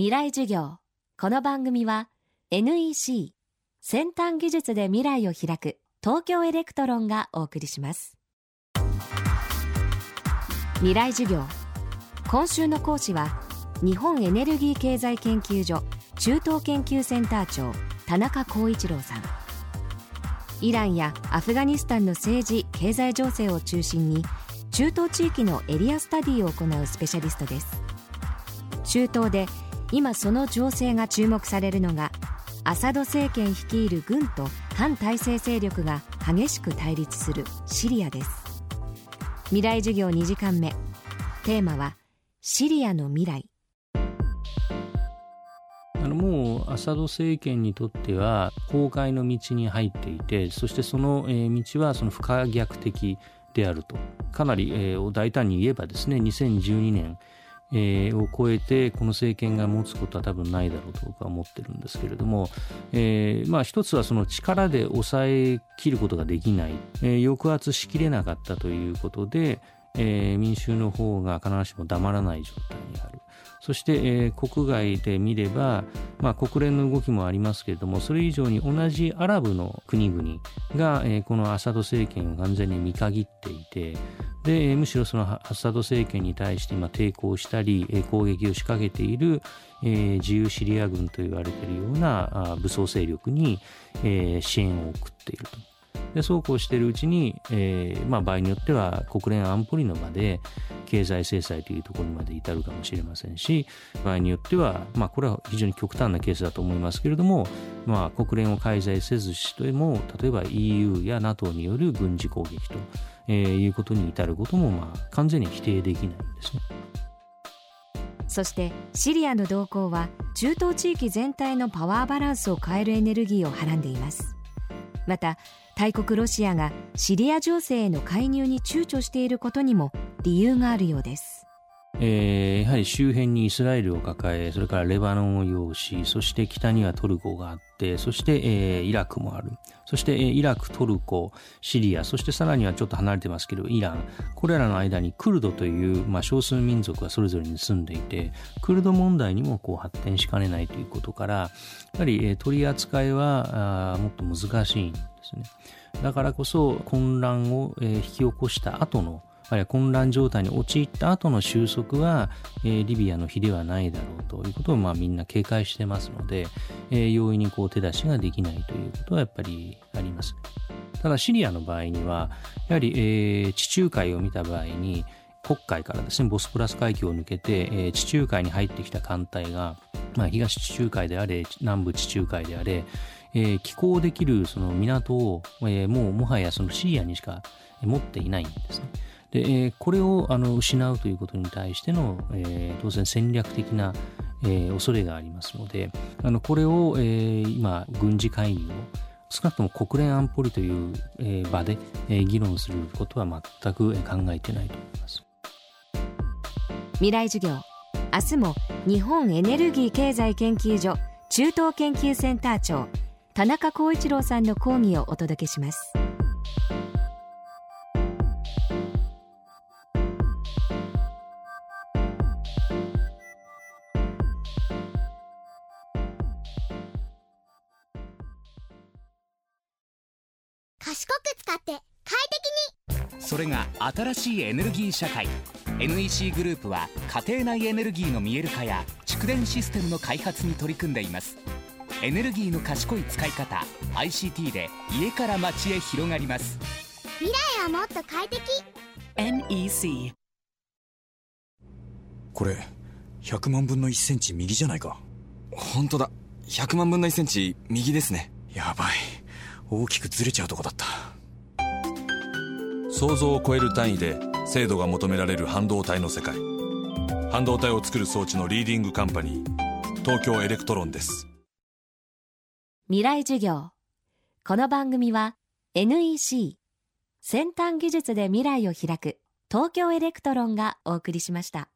未来授業。この番組は NEC 先端技術で未来を開く東京エレクトロンがお送りします。未来授業。今週の講師は日本エネルギー経済研究所中東研究センター長田中光一郎さん。イランやアフガニスタンの政治経済情勢を中心に中東地域のエリアスタディを行うスペシャリストです。中東で今その情勢が注目されるのがアサド政権率いる軍と反体制勢力が激しく対立するシリアです。未来授業2時間目。テーマはシリアの未来。あのもうアサド政権にとっては崩壊の道に入っていてそしてその道はその不可逆的であると。かなり、えー、大胆に言えばですね2012年えー、を超えてこの政権が持つことは多分ないだろうと僕は思ってるんですけれども、えー、まあ一つはその力で抑えきることができない、えー、抑圧しきれなかったということで、えー、民衆の方が必ずしも黙らない状態にある。そして、えー、国外で見れば、まあ、国連の動きもありますけれども、それ以上に同じアラブの国々が、えー、このアサド政権を完全に見限っていて、で、むしろそのアサド政権に対して今抵抗したり、攻撃を仕掛けている、自由シリア軍と言われているような武装勢力に、支援を送っていると。でそうこうしているうちに、えーまあ、場合によっては国連安保理の場で経済制裁というところにまで至るかもしれませんし場合によっては、まあ、これは非常に極端なケースだと思いますけれども、まあ、国連を介在せずしても例えば EU や NATO による軍事攻撃と、えー、いうことに至ることも、まあ、完全に否定できないんですね。そしてシリアの動向は中東地域全体のパワーバランスを変えるエネルギーをはらんでいますまた大国ロシアがシリア情勢への介入に躊躇していることにも理由があるようですえー、やはり周辺にイスラエルを抱え、それからレバノンを擁し、そして北にはトルコがあって、そして、えー、イラクもある。そして、えー、イラク、トルコ、シリア、そしてさらにはちょっと離れてますけど、イラン。これらの間にクルドという、まあ、少数民族がそれぞれに住んでいて、クルド問題にもこう発展しかねないということから、やはり、えー、取り扱いはあもっと難しいんですね。だからこそ混乱を、えー、引き起こした後のあるいは混乱状態に陥った後の収束は、えー、リビアの日ではないだろうということを、まあ、みんな警戒してますので、えー、容易にこう手出しができないということはやっぱりあります。ただシリアの場合にはやはり、えー、地中海を見た場合に黒海からですねボスプラス海峡を抜けて、えー、地中海に入ってきた艦隊が、まあ、東地中海であれ南部地中海であれ、えー、寄港できるその港を、えー、もうもはやそのシリアにしか持っていないんですね。で、えー、これをあの失うということに対しての、えー、当然戦略的な、えー、恐れがありますので、あのこれを、えー、今、軍事介入を少なくとも国連安保理という、えー、場で、えー、議論することは全く考えてないと思います。未来授業明日も日本エネルギー経済研究所中東研究センター長田中光一郎さんの講義をお届けします。賢く使って快適に。それが新しいエネルギー社会。NEC グループは家庭内エネルギーの見える化や蓄電システムの開発に取り組んでいます。エネルギーの賢い使い方 ICT で家から街へ広がります。未来はもっと快適。NEC これ100万分の1センチ右じゃないか。本当だ。100万分の1センチ右ですね。やばい大きくずれちゃうとこだった。想像を超える単位で精度が求められる半導体の世界。半導体を作る装置のリーディングカンパニー東京エレクトロンです。未来授業。この番組は NEC 先端技術で未来を開く東京エレクトロンがお送りしました